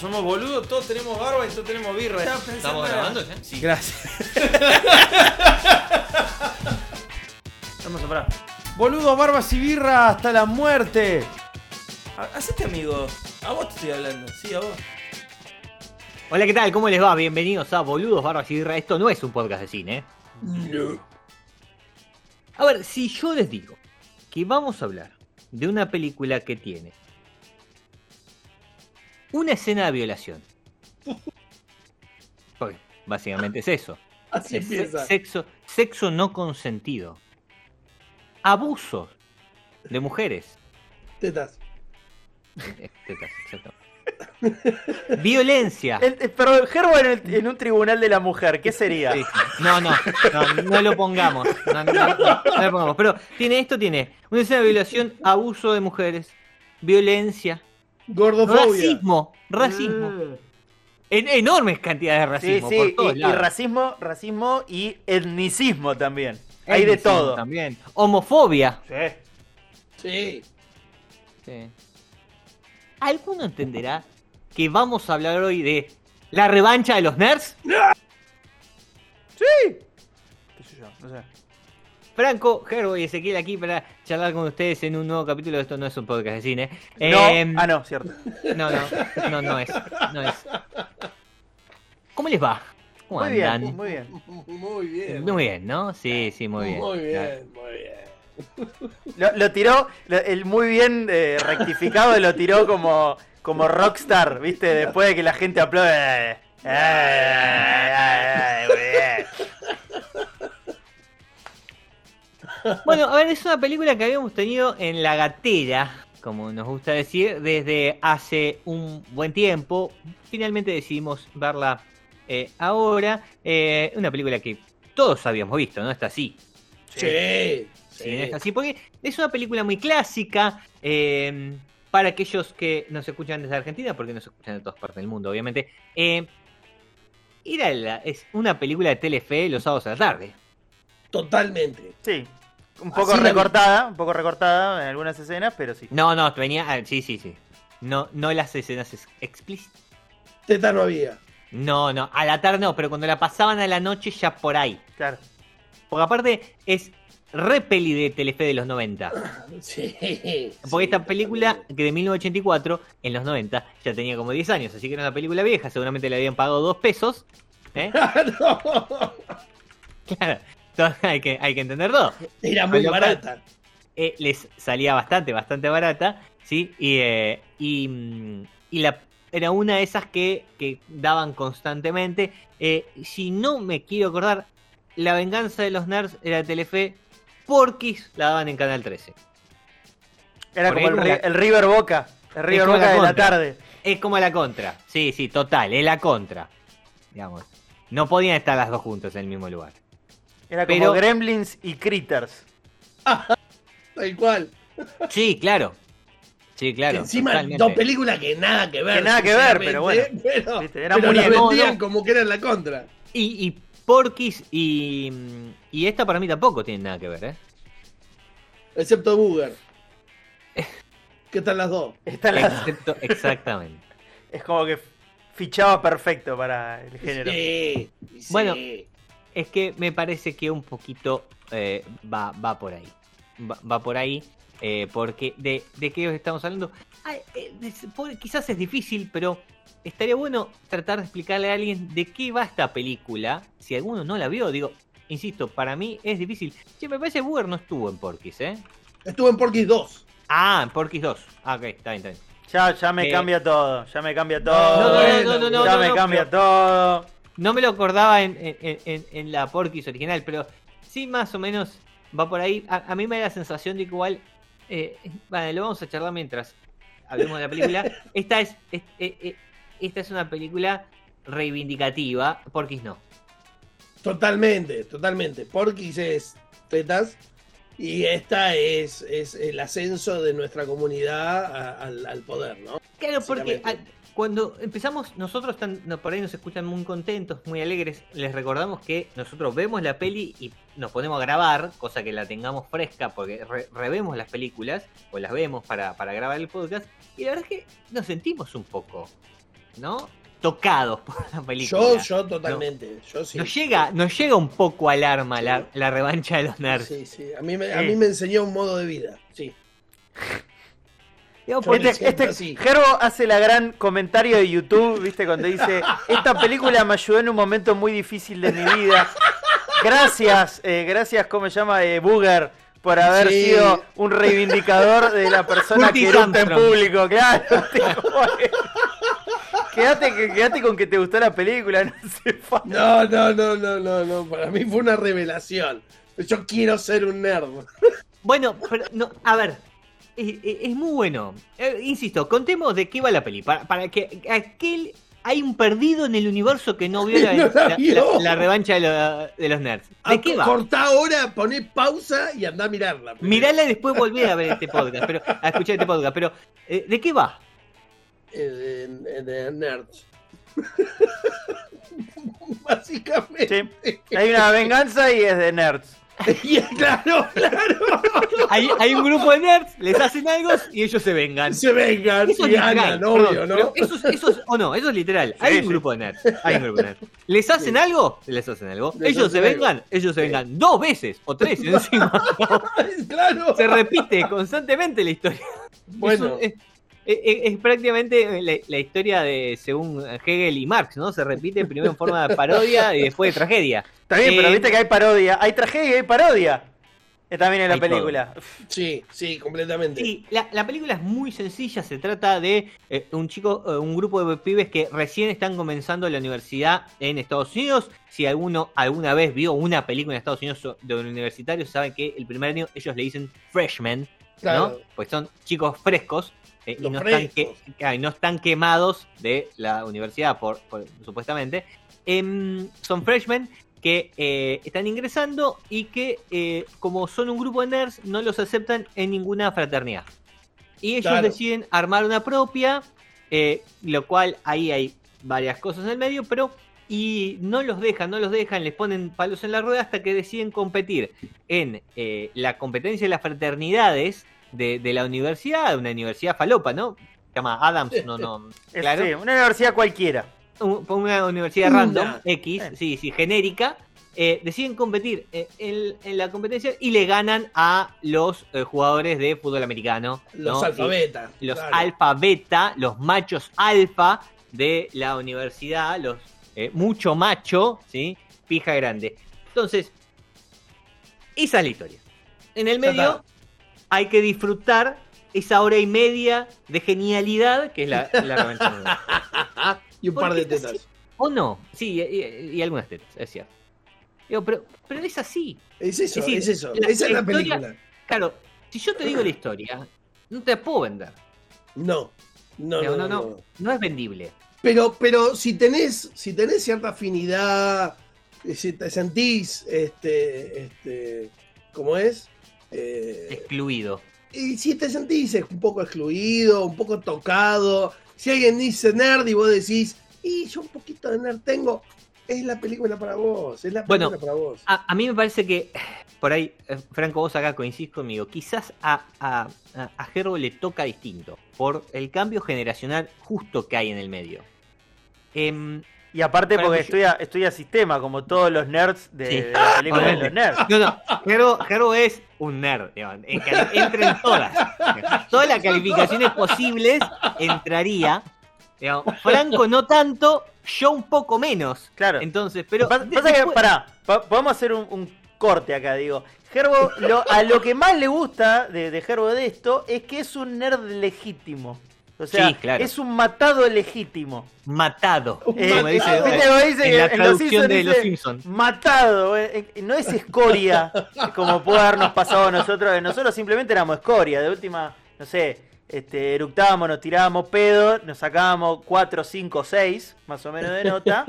Somos boludos, todos tenemos barba y todos tenemos birra. ¿Estamos grabando ya? Sí. Gracias. Vamos a parar. Boludos, barbas y birra hasta la muerte. Ha- Hacete amigo. A vos te estoy hablando. Sí, a vos. Hola, ¿qué tal? ¿Cómo les va? Bienvenidos a Boludos Barbas y Birra. Esto no es un podcast de cine, ¿eh? no. A ver, si yo les digo que vamos a hablar de una película que tiene una escena de violación. Porque básicamente es eso. Así Es empieza. sexo, sexo no consentido. Abusos de mujeres. Tetas. Eh, tetas, exacto. Violencia. El- eh, pero Gerbo en, el- en un tribunal de la mujer, ¿qué sería? Sí. No, no, no, no lo pongamos. No, no, no, no lo pongamos. Pero tiene esto, tiene una escena de violación, abuso de mujeres, violencia, Gordofobia. racismo, racismo. En, enormes cantidades de Sí, racismo sí, por todos y, racismo, racismo y etnicismo también. Hay de todo. También. Homofobia. Sí. Sí. Sí. ¿Alguno entenderá que vamos a hablar hoy de la revancha de los nerds? ¿Qué sé yo? No sé. Franco, Gerbo y Ezequiel aquí para charlar con ustedes en un nuevo capítulo de Esto no es un podcast de cine. No, Em, ah, no, cierto. No, no, no, no es. No es. ¿Cómo les va? ¿Cómo Muy bien, muy bien. Muy bien. Muy bien, ¿no? Sí, sí, muy bien. Muy Claro. bien, muy bien. Lo, lo tiró, lo- el muy bien eh, rectificado lo tiró como, como rockstar, ¿viste? Después de que la gente aplaude. Eh, eh, eh, Bueno, a ver, es una película que habíamos tenido en la gatera, como nos gusta decir, desde hace un buen tiempo. Finalmente decidimos verla eh, ahora. Eh, una película que todos habíamos visto, ¿no? Está así. Sí. Sí, no está así, porque es una película muy clásica. eh, para aquellos que nos escuchan desde Argentina, porque nos escuchan de todas partes del mundo, obviamente. eh, era la- es una película de Telefe los sábados a la tarde. Totalmente. Sí. Un poco Así recortada, un poco recortada en algunas escenas, pero sí. No, no, venía. ah, sí, sí, sí. No, no las escenas ex- explícitas. Teta no había. No, no, a la tarde no, pero cuando la pasaban a la noche ya por ahí. Claro. Porque aparte es re peli de Telefe de los 90. Sí. Porque sí. esta película, que de 1984, en los 90, ya tenía como 10 años, así que era una película vieja, seguramente le habían pagado dos pesos. ¿eh? no. Claro, hay que, hay que entender todo. Era muy barata. eh, les salía bastante, bastante barata, ¿sí? Y, eh, y, mm, y la, era una de esas que, que daban constantemente. Eh, si no me quiero acordar, La venganza de los nerds era Telefe, Porky's la daban en Canal 13. Era Por como el, River Boca. El River Boca la de la tarde. Es como la contra, sí, sí, total, es la contra. Digamos. No podían estar las dos juntas en el mismo lugar. Era como Pero- Gremlins y Critters. Tal cual. Sí, claro. Sí, claro. Que encima totalmente. dos películas que nada que ver. Que nada que ver, pero bueno. Pero, Viste, eran pero las muñecos. vendían No, como que eran la contra. Y, y Porky's y, y esta para mí tampoco tienen nada que ver, ¿eh? Excepto Booger. ¿Qué tal las dos? Está la- Excepto- exactamente. es como que fichaba perfecto para el género. Sí, Bueno. Es que me parece que un poquito eh, va, va por ahí. Va, va por ahí. eh, porque de, de qué estamos hablando. Ay, eh, por- quizás es difícil, pero estaría bueno tratar de explicarle a alguien de qué va esta película. Si alguno no la vio, digo, insisto, para mí es difícil. Che, me parece que Booger no estuvo en Porky's, ¿eh? Estuve en Porky's 2. Ah, en Porky's 2. Ah, ok, está bien, está bien. Ya, ya me Eh, cambia todo. Ya me cambia No, todo. no, no, no, no, no, ya no, me no, cambia pero- todo. No me lo acordaba en, en- en- en la Porky's original, pero sí más o menos va por ahí. A, a mí me da la sensación de que igual... eh, vale, lo vamos a charlar mientras hablemos de la película. Esta es, es- eh, eh, esta es una película reivindicativa, Porky's no. Totalmente, totalmente. Porky's es tetas y esta es, es el ascenso de nuestra comunidad a- al, al poder, ¿no? Claro, porque cuando empezamos, nosotros tan- no, por ahí nos escuchan muy contentos, muy alegres. Les recordamos que nosotros vemos la peli y nos ponemos a grabar, cosa que la tengamos fresca, porque re- revemos las películas o las vemos para, para grabar el podcast. Y la verdad es que nos sentimos un poco, ¿no? Tocados por la película. Yo, yo totalmente. Yo sí. Nos llega, nos llega un poco al arma la, la revancha de los nerds. Sí, sí. A mí, me, a Sí. mí me enseñó un modo de vida. Sí. Este, este- hace la gran comentario de YouTube, ¿viste? Cuando dice, esta película me ayudó en un momento muy difícil de mi vida. Gracias, eh, gracias, ¿cómo se llama? Eh, Booger, por haber Sí. sido un reivindicador de la persona que eructa en público, claro. tipo, quédate, quédate con que te gustó la película, no falta. No, no, no, no, no, no. Para mí fue una revelación. Yo quiero ser un nerd. Bueno, pero no, a ver, es, muy bueno. Eh, insisto, contemos de qué va la peli. Para, para que aquel. Hay un perdido en el universo que no vio la, No la la- vio. la- la revancha de, lo- de los nerds. ¿De qué va? Cortá ahora, poné pausa y anda a mirarla. Mirala y después volví a ver este podcast, pero a escuchar este podcast. Pero, eh, ¿de qué va? Eh, de, de nerds. Básicamente. Sí. Hay una venganza y es de nerds. Y claro, claro. Hay, hay un grupo de nerds, les hacen algo y ellos se vengan. Se vengan Eso es y literal, ganan, obvio, ¿no? Eso es, eso es- o no, eso es literal. Hay un sí. grupo de nerds. Hay un grupo de nerds. ¿Les hacen Sí. algo? Les hacen algo. Les ellos hacen se algo. vengan, ellos se vengan dos veces o tres encima. claro. Se repite constantemente la historia. Bueno, Es, es- es- es prácticamente la, la historia de según Hegel y Marx, ¿no? Se repite primero en forma de parodia y después de tragedia. Está bien, Eh, pero viste que hay parodia. Hay tragedia y hay parodia. Eh, También en la todo. película. sí, sí, completamente. Sí, la, la película es muy sencilla, se trata de eh, un chico, eh, un grupo de pibes que recién están comenzando la universidad en Estados Unidos. Si alguno alguna vez vio una película en Estados Unidos de un universitario, saben que el primer año ellos le dicen freshmen, Claro. ¿no? Pues son chicos frescos eh, y, no están que- ah, no están quemados de la universidad, por, por- supuestamente. Em, son freshmen que eh, están ingresando y que, eh, como son un grupo de nerds, no los aceptan en ninguna fraternidad. Y ellos Claro. deciden armar una propia, lo cual ahí hay varias cosas en el medio, pero y no los dejan, no los dejan, les ponen palos en la rueda hasta que deciden competir en eh, la competencia de las fraternidades de, de la universidad, una universidad falopa, ¿no? Se llama Adams, no, no, claro. sí, una universidad cualquiera. Un- una universidad random, X, sí, sí, genérica, eh, deciden competir eh, en, en la competencia y le ganan a los eh, jugadores de fútbol americano. Los ¿no? alfabetas. Y los claro. alfa beta, los machos alfa de la universidad, los mucho macho, ¿sí? Pija grande. Entonces, esa es la historia. En el medio. Hay que disfrutar esa hora y media de genialidad que es la, la. Y un par de tetas. ¿O no? Sí, y, algunas tetas, es cierto. Digo, pero, pero es así. Es eso, Es decir, es eso. la- Esa es la historia- película. Claro, si yo te digo la historia, no te la puedo vender. No. No, no, no, no, no, no es vendible. Pero, pero si tenés, si tenés cierta afinidad, eh, si te sentís, este, este, ¿cómo es? Eh, Excluido. y si te sentís un poco excluido, un poco tocado, si alguien dice nerd y vos decís, y yo un poquito de nerd tengo, es la película para vos, es la película Bueno, para vos. A, a mí me parece que, por ahí, eh, Franco, vos acá coincidís conmigo, quizás a, a, a, a Gerbo le toca distinto, por el cambio generacional justo que hay en el medio. Em, Y aparte porque estudia, estudia sistema, como todos los nerds de, Sí. de la película de los nerds. No, no, Gerbo, Gerbo es un nerd, digamos, en cali- entra en todas. Todas las calificaciones posibles entraría. digamos. Franco no tanto, yo un poco menos. Claro. Entonces, pero. Pasa, de- pasa que, después- pará, pa- podemos hacer un, un corte acá, digo. Gerbo, lo- a lo que más le gusta de, de Gerbo de esto es que es un nerd legítimo. O sea, Sí, claro. es un matado legítimo. matado. Eh, como dice, matado. ¿Viste cómo dice en la en Los traducción Simpsons de dice Los Simpsons. Matado, eh, eh, no es escoria, como puede habernos pasado a nosotros. Nosotros simplemente éramos escoria, de última, no sé, este, eructábamos, nos tirábamos pedo, nos sacábamos 4, 5, 6, más o menos de nota.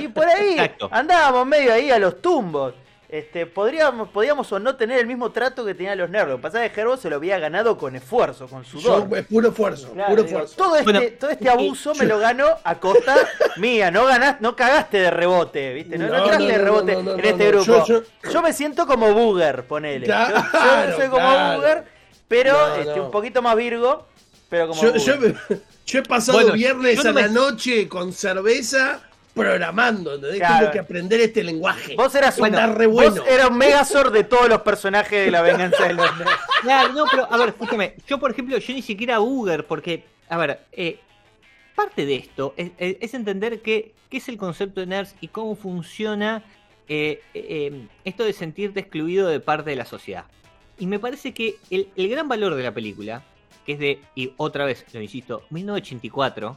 y por ahí Exacto. andábamos medio ahí a los tumbos. Este, podríamos, podíamos o no tener el mismo trato que tenían los nerds. Lo que pasa es que Gerbo se lo había ganado con esfuerzo, con sudor. Yo, es puro esfuerzo, Claro, puro digo, esfuerzo. todo, este, Bueno, todo este abuso me lo ganó a costa mía. No ganás, no cagaste de rebote, ¿viste? No, no No, cagaste no, de rebote no, no, en no, este no. grupo. Yo, Yo- me siento como Booger, ponele. Yo- yo, Claro, soy como claro. Booger, pero No, este, no. un poquito más Virgo, pero como Yo, Booger. yo me- yo he pasado Bueno, viernes yo no a la me- noche con cerveza programando. ¿entendés? Claro. Tengo que aprender este lenguaje. Vos eras un, Bueno, re vos bueno. eras un Megazord de todos los personajes de la venganza de los nerds. Claro, no, pero a ver, escúchame. Yo, por ejemplo, yo ni siquiera Uber, porque, a ver, eh, parte de esto es, es- es entender qué, qué es el concepto de nerds y cómo funciona eh, eh, esto de sentirte excluido de parte de la sociedad. Y me parece que el, el gran valor de la película, que es de, y otra vez lo insisto, 1984,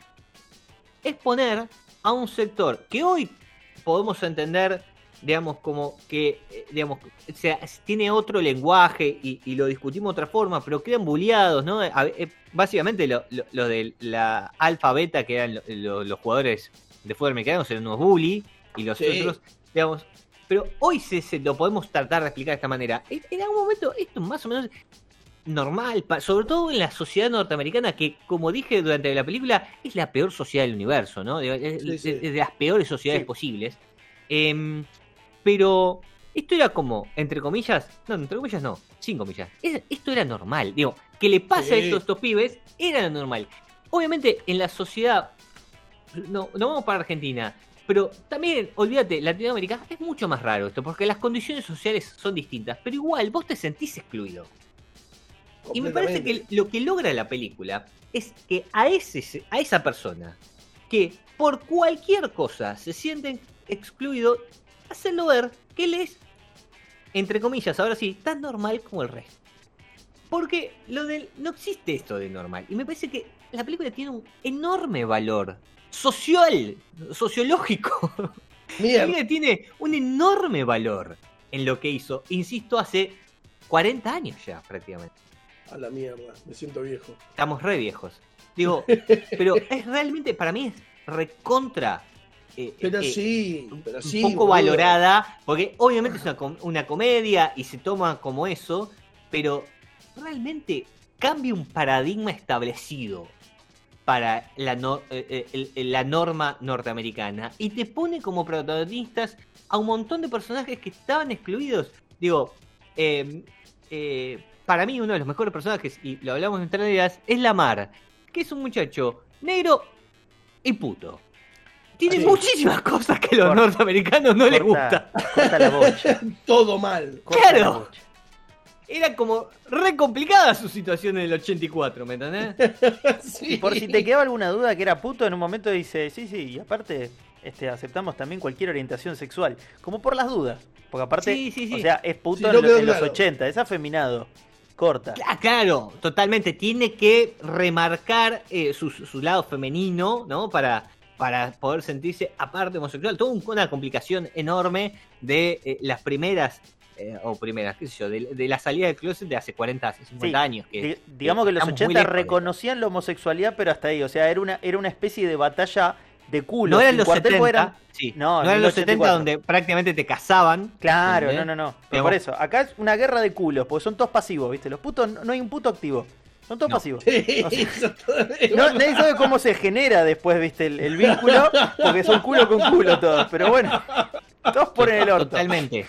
es poner a un sector que hoy podemos entender, digamos, como que, eh, digamos, o sea, tiene otro lenguaje y, y lo discutimos de otra forma, pero quedan bulliados, ¿no? Eh, básicamente lo, lo- lo de la alfa beta, que eran lo- lo- los jugadores de fútbol americano, eran unos bully, y los Sí. otros, digamos, pero hoy se, se lo podemos tratar de explicar de esta manera. En, en algún momento esto más o menos normal, sobre todo en la sociedad norteamericana, que como dije durante la película, es la peor sociedad del universo, ¿no? Es, Sí, sí. de las peores sociedades Sí. posibles. Em, pero esto era como, entre comillas, no, entre comillas no, sin comillas, es- esto era normal. Digo, que le pase a estos, estos pibes era normal. Obviamente en la sociedad, no, no vamos para Argentina, pero también, olvídate, Latinoamérica es mucho más raro esto, porque las condiciones sociales son distintas, pero igual vos te sentís excluido. Y me parece que lo que logra la película es que a, ese, a esa persona que por cualquier cosa se siente excluido, hacerlo ver que él es, entre comillas, ahora sí, tan normal como el resto. Porque lo del, no existe esto de normal. Y me parece que la película tiene un enorme valor social, sociológico. La película tiene un enorme valor en lo que hizo, insisto, hace 40 años ya prácticamente. A la mierda, me siento viejo. Estamos re viejos. Digo, pero es realmente, para mí es recontra. eh, Pero eh, sí, pero un sí. poco boludo. valorada, porque obviamente es una, com- una comedia y se toma como eso, pero realmente cambia un paradigma establecido para la, no- eh, eh, el- el- la norma norteamericana y te pone como protagonistas a un montón de personajes que estaban excluidos. Digo, eh, eh, para mí uno de los mejores personajes, y lo hablamos en tres días, es Lamar, que es un muchacho negro y puto. Tiene Sí. muchísimas cosas que a los Corta. norteamericanos no les gusta. Corta, la bocha. Todo mal. corta la Claro. Era como re complicada su situación en el 84, ¿me entendés? Sí. Y por si te quedaba alguna duda que era puto, en un momento dice, sí, sí, y aparte este, aceptamos también cualquier orientación sexual, como por las dudas. Porque aparte, Sí, sí, sí. o sea, es puto Sí, en, lo- los claro. 80, es afeminado. Corta. Claro, totalmente. Tiene que remarcar eh, su, su lado femenino, ¿no? Para, para poder sentirse aparte homosexual. Toda un- una complicación enorme de eh, las primeras, eh, o primeras, qué sé yo, de, de la salida del closet de hace 40, hace 50 Sí, años. Que, Di- digamos que en los estamos muy 80 lejos de eso. reconocían la homosexualidad, pero hasta ahí. O sea, era una, era una especie de batalla de culo. No eran los cuartel, 70, porque eran- sí, No, eran los 70 1984. donde prácticamente te casaban. Claro, ¿entendés? no, no, no. Pero por eso, acá es una guerra de culos, porque son todos pasivos, ¿viste? Los putos, no hay un puto activo. Son todos No. pasivos. Sí, O sea, eso todo- No, nadie sabe cómo se genera después, viste, el, el vínculo, porque son culo con culo todos. Pero bueno, todos ponen el orto. Totalmente.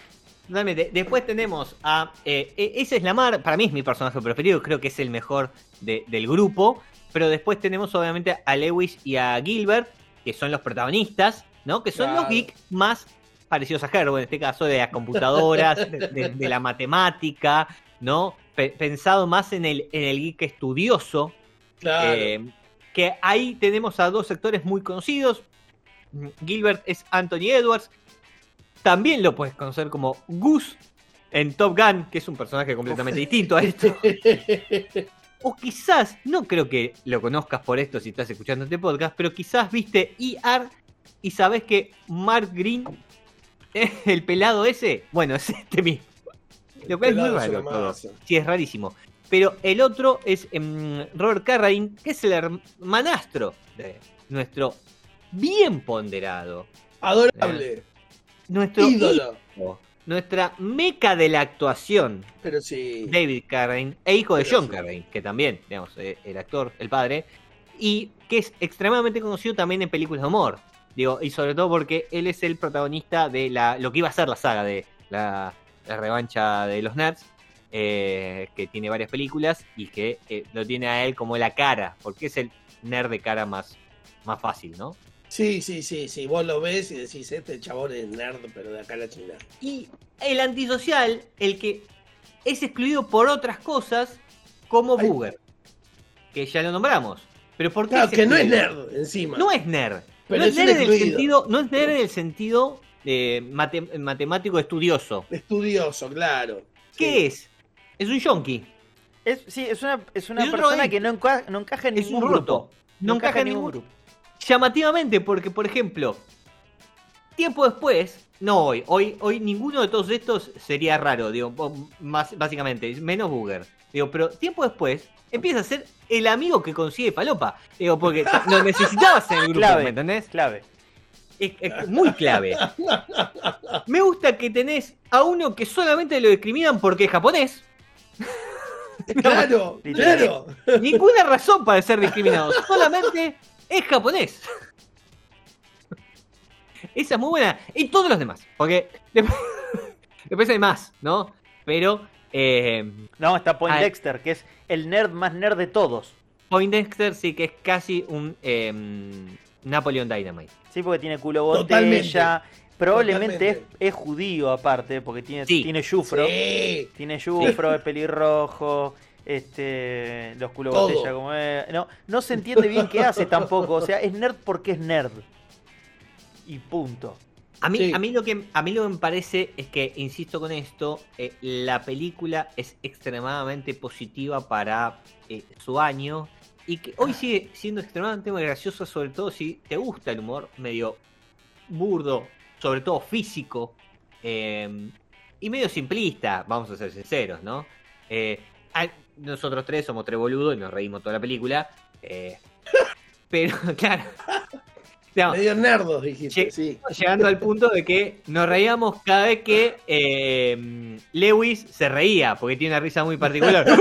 Totalmente. Después tenemos a. eh, eh, ese es Lamar, para mí es mi personaje preferido, creo que es el mejor de- del grupo. Pero después tenemos obviamente a Lewis y a Gilbert, que son los protagonistas, ¿no? Que son los geeks más parecidos a Herbo, en este caso de las computadoras, de, de- de la matemática, ¿no? Pe- pensado más en el, en el geek estudioso, Claro. eh, que ahí tenemos a dos sectores muy conocidos. Gilbert es Anthony Edwards. También lo puedes conocer como Gus en Top Gun, que es un personaje completamente distinto a esto. O quizás, no creo que lo conozcas por esto si estás escuchando este podcast, pero quizás viste ER y sabes que Mark Green, el pelado ese, bueno, es este mismo. Lo cual es muy raro todo. Sí, es rarísimo. Pero el otro es em, Robert Carradine, que es el hermanastro de nuestro bien ponderado, Adorable. nuestro Ídolo. hijo, nuestra meca de la actuación, Pero sí. David Carradine, e hijo de John sí. Carradine, que también, digamos, eh, el actor, el padre, y que es extremadamente conocido también en películas de humor. Digo, y sobre todo porque él es el protagonista de la, lo que iba a ser la saga de la, la revancha de los nerds, eh, que tiene varias películas y que eh, lo tiene a él como la cara, porque es el nerd de cara más, más fácil, ¿no? Sí, sí, sí, sí. Vos lo ves y decís, este chabón es nerd, pero de acá a la China. Y el antisocial, el que es excluido por otras cosas, como Ay. Booger, que ya lo nombramos. Pero ¿por qué Claro, que no es nerd encima. No es nerd. Pero no es, nerd en el sentido, no es nerd en el sentido eh, mate- matemático estudioso. Estudioso, claro. ¿Qué Sí. es? Es un yonki. Es, sí, es una, es una persona que no, enca- no encaja en Es ningún un grupo. roto. No encaja en ningún grupo. Llamativamente, porque, por ejemplo, tiempo después, no hoy, hoy, hoy ninguno de todos estos sería raro, digo, más, básicamente, menos Booger. Digo, pero tiempo después empieza a ser el amigo que consigue Falopa. Digo, porque lo necesitabas en el grupo, Clave. ¿me entendés? Clave. Es, es muy clave. Me gusta que tenés a uno que solamente lo discriminan porque es japonés. Claro, claro. Ninguna razón para ser discriminado. Solamente es japonés. Esa es muy buena. Y todos los demás. Porque después, después hay más, ¿no? Pero eh, No, está Ah, Poindexter, que es el nerd más nerd de todos. Poindexter sí que es casi un eh, Napoleon Dynamite. Sí, porque tiene culo botella. Probablemente es, judío aparte, porque tiene, Sí. tiene yufro. Sí. Tiene yufro, es pelirrojo, este, los culo Todo. botella como es. No, no se entiende bien qué hace tampoco. O sea, es nerd porque es nerd. Y punto. A mí, Sí. a, mí lo que, a mí lo que me parece es que, insisto con esto, eh, la película es extremadamente positiva para eh, su año y que hoy sigue siendo extremadamente graciosa, sobre todo si te gusta el humor medio burdo, sobre todo físico eh, y medio simplista, vamos a ser sinceros, ¿no? Eh, nosotros tres somos tres boludos y nos reímos toda la película, eh, pero claro. Digamos, Medio nerdos, dijiste, sí. llegando al punto de que nos reíamos cada vez que eh, Lewis se reía, porque tiene una risa muy particular.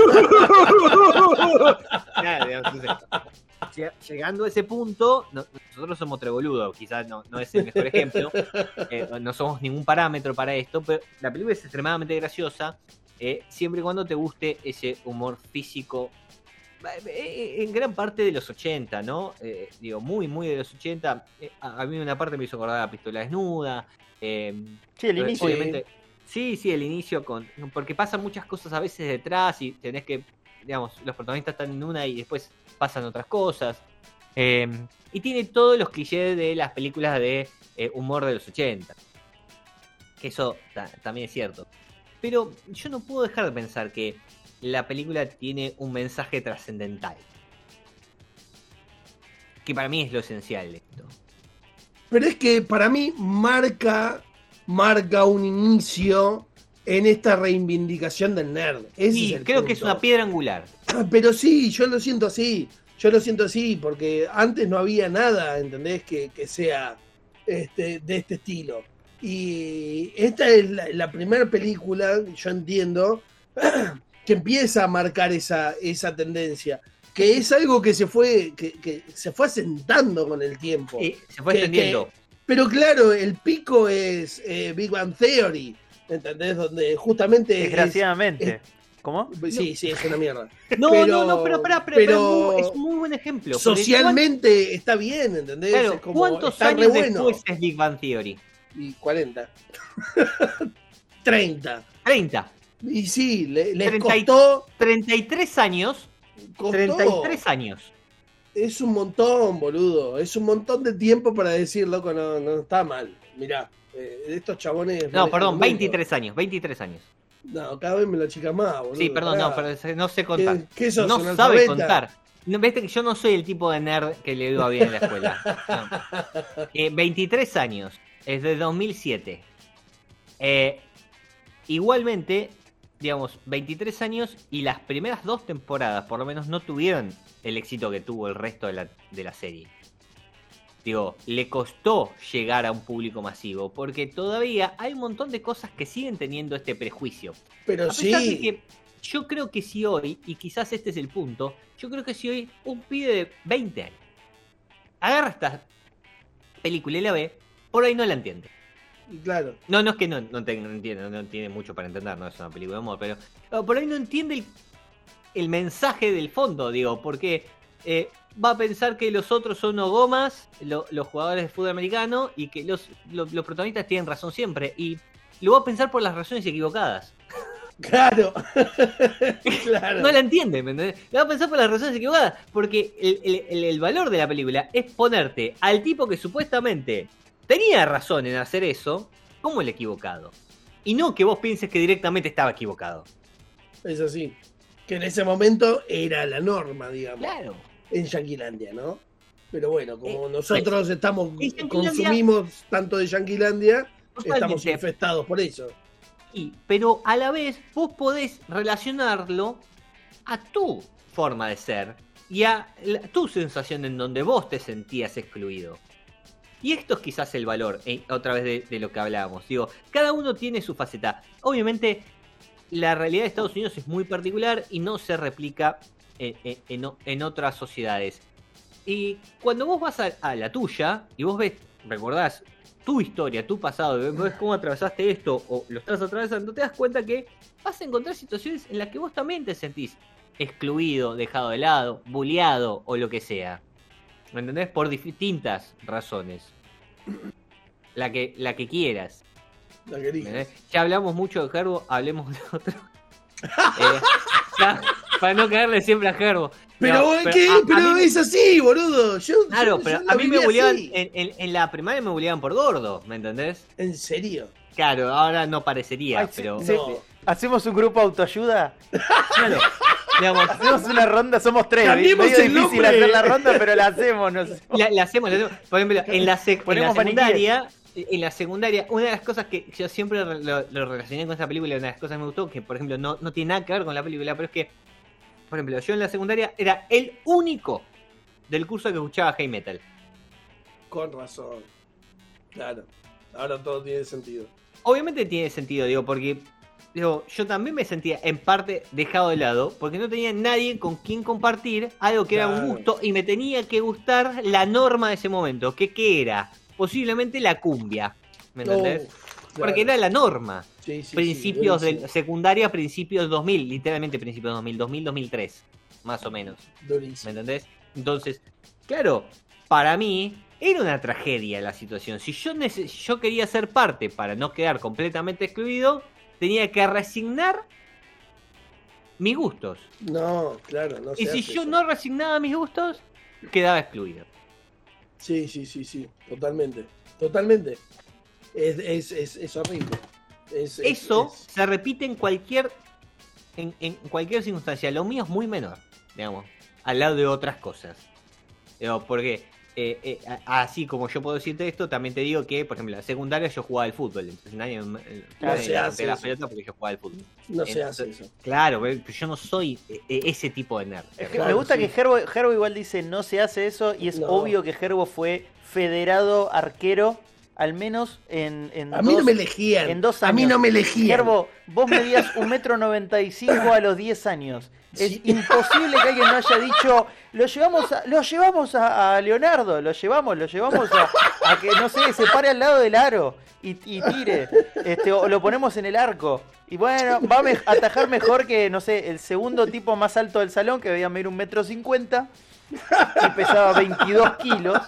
Claro, digamos, entonces, lleg- llegando a ese punto, no- nosotros somos treboludos, quizás no, no es el mejor ejemplo, eh, no somos ningún parámetro para esto, pero la película es extremadamente graciosa, eh, siempre y cuando te guste ese humor físico eh, en gran parte de los 80, ¿no? Eh, digo, muy, muy de los 80. Eh, a a mí una parte me hizo acordar a Pistola Desnuda. eh, Sí, el eh, inicio. Obviamente. Sí, sí, el inicio con. Porque pasan muchas cosas a veces detrás y tenés que. Digamos, los protagonistas están en una y después pasan otras cosas. Eh, y tiene todos los clichés de las películas de eh, humor de los 80. Que eso ta- también es cierto. Pero yo no puedo dejar de pensar que la película tiene un mensaje trascendental. Que para mí es lo esencial de esto. Pero es que para mí marca, marca un inicio en esta reivindicación del nerd. Ese Y creo que es una piedra angular. Ah, Pero sí, yo lo siento así. Yo lo siento así, porque antes no había nada, ¿entendés? Que, que sea este, de este estilo. Y esta es la, la primera película, yo entiendo, que empieza a marcar esa, esa tendencia. Que es algo que se fue, que, que se fue asentando con el tiempo. Y se fue extendiendo. Pero claro, el pico es eh, Big Bang Theory, ¿entendés? Donde justamente es- Desgraciadamente. ¿Cómo? Sí, sí, es una mierda. No, pero- no, no, pero, pero, pero- pero es, muy, es un muy buen ejemplo. Socialmente está bien, ¿entendés? ¿cuán- claro, Es como, ¿Cuántos años bueno. después es Big Bang Theory? Y 40. 30. 30. Y sí, le- les 30 y- costó, 33 años. costó. 33 años. Es un montón, boludo. Es un montón de tiempo para decir, loco, no, no está mal. Mirá, eh, estos chabones. No, perdón, el mundo. 23 años. 23 años. No, cada vez me lo chica más, boludo. Sí, perdón, no, pará. pero no sé contar. ¿Qué, qué sos, no sabe contar. No, Viste que yo no soy el tipo de nerd que le iba bien en la escuela. No. Eh, 23 años, es de 2007. Eh, igualmente, digamos, 23 años y las primeras dos temporadas, por lo menos, no tuvieron el éxito que tuvo el resto de la, de la serie. Digo, le costó llegar a un público masivo, porque todavía hay un montón de cosas que siguen teniendo este prejuicio. Pero sí, que yo creo que si hoy, y quizás este es el punto, yo creo que si hoy un pibe de 20 años agarra esta película y la ve, por ahí no la entiende. claro. No, no es que no, no, te- no entiende, no tiene mucho para entender, no es una película de amor, pero no, por ahí no entiende el, el mensaje del fondo, digo, porque eh, va a pensar que los otros son unos gomas, lo- los jugadores de fútbol americano, y que los, protagonistas tienen razón siempre, y lo va a pensar por las razones equivocadas. Claro. claro. No la entiende, ¿me entendés? La va a pensar por las razones equivocadas, porque el, el- el- el valor de la película es ponerte al tipo que supuestamente tenía razón en hacer eso como el equivocado. Y no que vos pienses que directamente estaba equivocado. Es así. Que en ese momento era la norma, digamos, Claro. en Yanquilandia, ¿no? Pero bueno, como Eh, nosotros estamos, en Yanquilandia- consumimos tanto de Yanquilandia, estamos infestados por eso. Y- pero a la vez vos podés relacionarlo a tu forma de ser y a la- tu sensación en donde vos te sentías excluido. Y esto es quizás el valor, eh, otra vez de, lo que hablábamos. Digo, cada uno tiene su faceta. Obviamente, la realidad de Estados Unidos es muy particular y no se replica en, en- en otras sociedades. Y cuando vos vas a, a la tuya y vos ves, recordás tu historia, tu pasado, ves cómo atravesaste esto o lo estás atravesando, te das cuenta que vas a encontrar situaciones en las que vos también te sentís excluido, dejado de lado, bulleado o lo que sea. ¿Me entendés? Por distintas razones. La que, la que quieras. La que. ¿entendés? Ya hablamos mucho de Gerbo, hablemos de otro. Eh, ya, para no caerle siempre a Gerbo. Pero, No, ¿qué? a- a pero mí- es así, boludo. Yo, Claro, yo- pero yo a mí me así. en, en- en la primaria me bulleaban por gordo, ¿me entendés? ¿En serio? Claro, ahora no parecería, Ay, pero... sí. No. ¿Hacemos un grupo autoayuda? Claro, digamos, Hacemos una ronda, somos tres. Medio el difícil nombre. hacer la ronda, pero la hacemos. No sé. la, la hacemos, la hacemos. Por ejemplo, en la, sec- en la secundaria, en la secundaria, una de las cosas que yo siempre re- lo, lo relacioné con esa película, una de las cosas que me gustó, que por ejemplo no, no tiene nada que ver con la película, pero es que, por ejemplo, yo en la secundaria era el único del curso que escuchaba heavy metal. Con razón. Claro. Ahora todo tiene sentido. Obviamente tiene sentido, digo, porque digo, yo también me sentía en parte dejado de lado, porque no tenía nadie con quien compartir algo que era un gusto y me tenía que gustar la norma de ese momento. que qué era? Posiblemente la cumbia. ¿Me entendés? Oh, Porque era la norma. Sí, sí, principios de secundaria, principios 2000, literalmente principios 2000, 2000, 2003, más o menos. ¿Me entendés? Entonces, claro, para mí era una tragedia la situación. Si yo, yo quería ser parte para no quedar completamente excluido, tenía que resignar mis gustos. No, claro, no Y se si yo eso. no resignaba mis gustos, quedaba excluido. Sí, sí, sí, sí, totalmente. Totalmente. Es, es, es, es horrible. Es- es- Eso es- se repite en cualquier en, en cualquier circunstancia. Lo mío es muy menor, digamos, al lado de otras cosas. Porque eh, eh, así como yo puedo decirte esto, también te digo que, por ejemplo, en la secundaria yo jugaba al fútbol. Entonces nadie me, eh, No nadie se me hace rompía la eso. pelota porque yo jugaba al fútbol. no se hace eso. Claro, pero yo no soy ese tipo de nerd. Es que Claro, me gusta sí. que Gerbo, Gerbo igual dice no se hace eso y es No. obvio que Gerbo fue federado arquero al menos en, en A mí dos, no me elegían. en dos A mí años. no me elegían. Gerbo, vos medías un metro noventa y cinco a los 10 años. Es Sí. imposible que alguien no haya dicho, lo llevamos a, lo llevamos a, a Leonardo, lo llevamos, lo llevamos a, a que, no sé, se pare al lado del aro y, y tire, este, o lo ponemos en el arco. Y bueno, va a me- atajar mejor que, no sé, el segundo tipo más alto del salón, que debía medir un metro cincuenta y pesaba 22 kilos.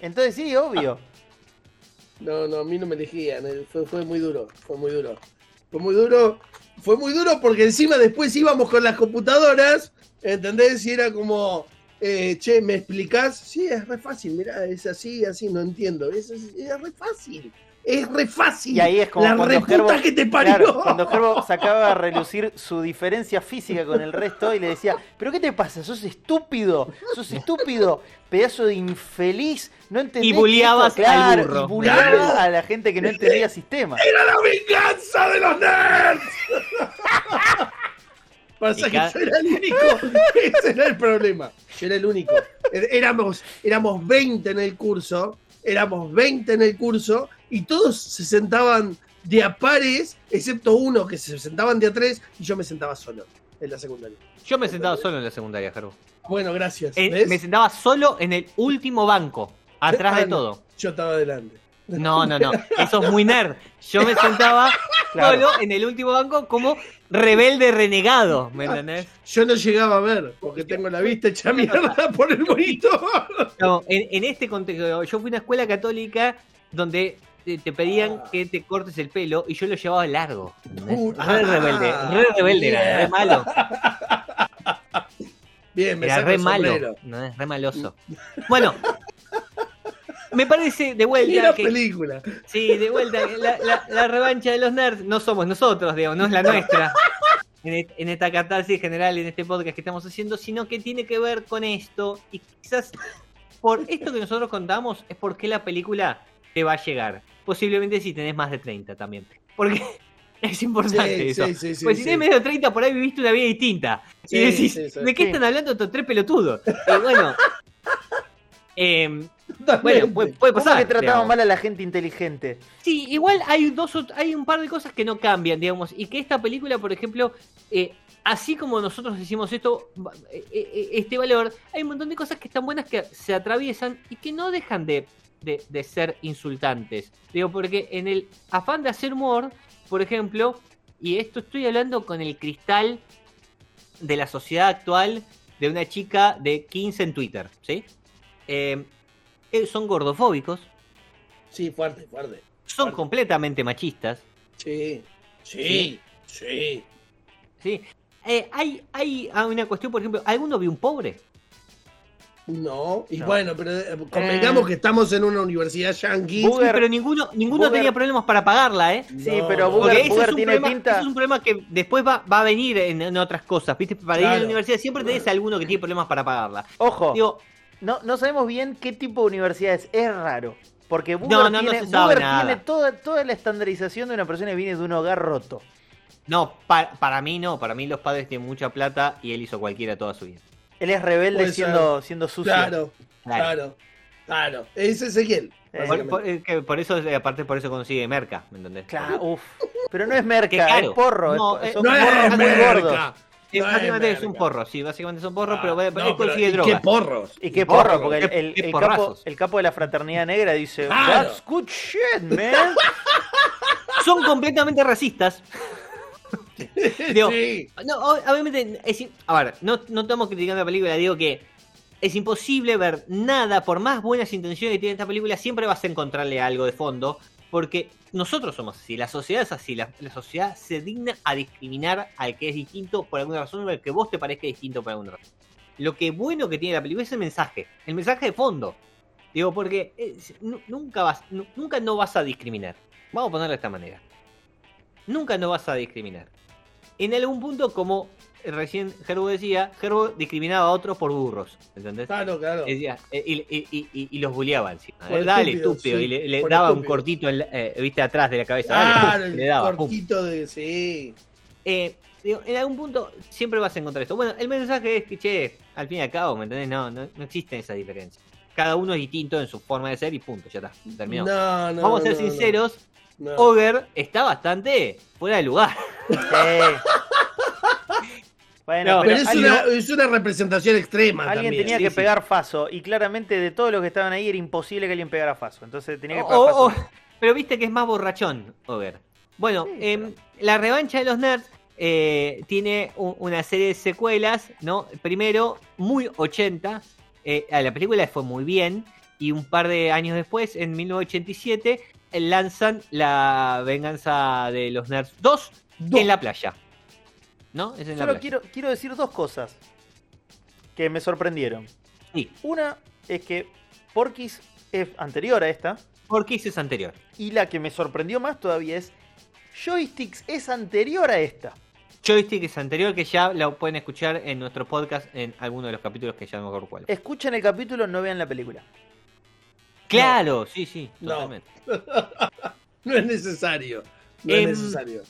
Entonces sí, obvio. No, no, a mí no me elegían. eh, Fue, fue muy duro. Fue muy duro. Fue muy duro. Fue muy duro porque encima después íbamos con las computadoras. ¿Entendés? Y era como. eh, che, ¿me explicás? Sí, es re fácil. Mirá, es así, así, no entiendo. Es, es, es re fácil. Es re fácil. Y ahí es como La cuando Gerbo- que te parió. Claro, cuando Gerbo sacaba a relucir su diferencia física con el resto y le decía, ¿pero qué te pasa? ¿Sos estúpido? ¿Sos estúpido? Pedazo de infeliz. No entendés Y bulleabas esto?". Claro, al burro. Y bulleaba Claro. a la gente que no entendía sistema. ¡Era la venganza de los nerds! Pasa que yo era el único. Ese era el problema. Yo era el único. Éramos, éramos 20 en el curso. Éramos 20 en el curso. Y todos se sentaban de a pares, excepto uno que se sentaban de a tres. Y yo me sentaba solo en la secundaria. Yo me sentaba solo en la secundaria, Gerbo. Bueno, gracias. Eh, me sentaba solo en el último banco, atrás Ah, de no. todo. Yo estaba adelante. No, no, no. Eso es muy nerd. Yo me sentaba Claro. solo en el último banco como rebelde renegado. ¿Me entendés? Yo no llegaba a ver, porque tengo la vista hecha mierda por el monitor. No, en, en este contexto, yo fui a una escuela católica donde te, pedían que te cortes el pelo y yo lo llevaba largo. Uh, Re ah, rebelde, re rebelde, era re malo. Bien, me Era re malo. ¿no? Es re maloso. Bueno, me parece de vuelta la que. película. Sí, de vuelta, la, la- la revancha de los nerds no somos nosotros, digamos, no es la nuestra. En, e- en esta catarsis general, en este podcast que estamos haciendo, sino que tiene que ver con esto. Y quizás por esto que nosotros contamos es por qué la película te va a llegar. Posiblemente si tenés más de 30 también. Porque es importante Sí, eso. sí, sí, sí, pues si sí. tenés menos de 30, por ahí viviste una vida distinta. Sí, y decís, sí, sí. ¿de qué están hablando estos tres pelotudos? Y bueno. em, bueno, puede, puede ¿Cómo pasar. que tratamos digamos. mal a la gente inteligente? Sí, igual hay dos o- hay un par de cosas que no cambian, digamos, y que esta película, por ejemplo, eh, así como nosotros decimos esto, eh, eh, este valor, hay un montón de cosas que están buenas que se atraviesan y que no dejan de, de- de ser insultantes. Digo, porque en el afán de hacer humor, por ejemplo, y esto estoy hablando con el cristal de la sociedad actual de una chica de 15 en Twitter, ¿sí? Eh, eh, son gordofóbicos, Sí, fuerte, fuerte. son Fuerte. completamente machistas, Sí, sí, sí. ¿sí? Eh, hay, hay ah, una cuestión, por ejemplo, ¿alguno vio un pobre? No, y No. bueno, pero eh, convengamos Eh. que estamos en una universidad yankee. Booger- pero ninguno, ninguno Booger- tenía problemas para pagarla, ¿eh? Sí, No, pero Booger, Booger es, un tiene problema, pinta. ese es un problema que después va, va a venir en, en otras cosas, ¿viste? Para ir a la universidad siempre tenés alguno que tiene problemas para pagarla. Ojo, Digo, no, no sabemos bien qué tipo de universidad es. Es raro. Porque Booger, No, no, no tiene, se sabe Booger nada. tiene toda, toda la estandarización de una persona que viene de un hogar roto. no, pa- para mí no, para mí los padres tienen mucha plata y él hizo cualquiera toda su vida. Él es rebelde siendo, siendo sucio. Claro, Claro. claro, claro. Es Ezequiel. Eh, Por, eh, que por eso, eh, aparte por eso consigue merca, ¿me entendés? Claro, uf. Pero no es merca, es porro. es No, son no porros es muy merca. No es básicamente es, un merca. porro, sí, básicamente es un porro, Ah, pero, no, él consigue ¿y droga. ¿Qué porros? Y qué porro, porro, porque el, qué- el- qué el capo, el capo de la fraternidad negra dice, Claro. That's good shit, man. Son completamente racistas. Digo, Sí. No, obviamente, es a ver, no, no estamos criticando la película, digo que es imposible ver nada, por más buenas intenciones que tiene esta película, siempre vas a encontrarle algo de fondo, porque nosotros somos así, la sociedad es así, la, la sociedad se digna a discriminar al que es distinto por alguna razón o al que vos te parezca distinto por alguna razón. Lo que bueno que tiene la película es el mensaje, el mensaje de fondo. Digo, porque eh, nu- nunca vas, nu- nunca no vas a discriminar. Vamos a ponerlo de esta manera. Nunca no vas a discriminar. En algún punto, como recién Gerbo decía, Gerbo discriminaba a otros por burros, ¿entendés? Claro, claro. Decía, eh, y, y- y- y- y los bulleaba encima. Por Dale, estúpido, estúpido. sí, y le, daba un cortito, en la- eh, viste, atrás de la cabeza. Dale, Claro, pum, el le daba. pum. cortito de. Sí. Eh, digo, en algún punto siempre vas a encontrar esto. Bueno, el mensaje es que, che, al fin y al cabo, ¿me entendés? No, no, no existen esas diferencias. Cada uno es distinto en su forma de ser y punto, ya está. Terminó. No, no. Vamos a ser sinceros, no. Ogre está bastante fuera de lugar. Sí. Bueno, No, pero, Pero es alguien, una, es una representación extrema. alguien también. tenía sí, que sí. pegar Faso. Y claramente de todos los que estaban ahí era imposible que alguien pegara Faso. Entonces tenía que pegar O- Faso. o- pero viste que es más borrachón, Over. Bueno, Sí, em, la revancha de los nerds eh, tiene una serie de secuelas, ¿no? Primero, muy 80. eh, a la película fue muy bien. Y un par de años después, en 1987, eh, lanzan La venganza de los nerds 2 Dos. en la playa. ¿No? Es en la Solo playa. quiero, quiero decir dos cosas que me sorprendieron. Sí, Una es que Porky's es anterior a esta. porque es anterior. Y la que me sorprendió más todavía es Joysticks es anterior a esta. Joystick es anterior, que ya lo pueden escuchar en nuestro podcast en alguno de los capítulos que ya no me acuerdo cuál. Escuchen el capítulo, no vean la película. Claro, sí, sí, No. totalmente. No es necesario. No Em, es necesario.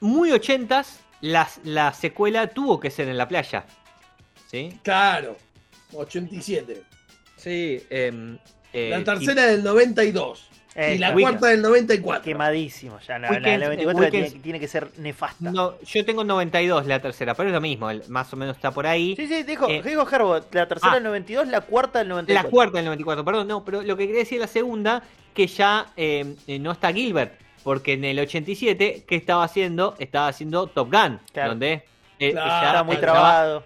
Muy ochentas, las- la secuela tuvo que ser en la playa. ¿Sí? Claro, 87. Sí. em, eh, La tercera del 92. Eh, y la Weekend. cuarta del 94. Quemadísimo. Ya, no, la, Weekends, la 24 Weekends. tiene, tiene que ser nefasta. No, yo tengo 92 la tercera, pero es lo mismo, el- más o menos está por ahí. Sí, sí, dijo, Eh, dijo Herbo, la tercera ah. del 92, la cuarta del La 94. cuarta del 94, perdón, no, pero lo que quería decir la segunda, que ya eh, eh, no está Gilbert, porque en el 87, ¿qué estaba haciendo? Estaba haciendo Top Gun, Claro. donde eh, Claro, ya Estaba muy trabado.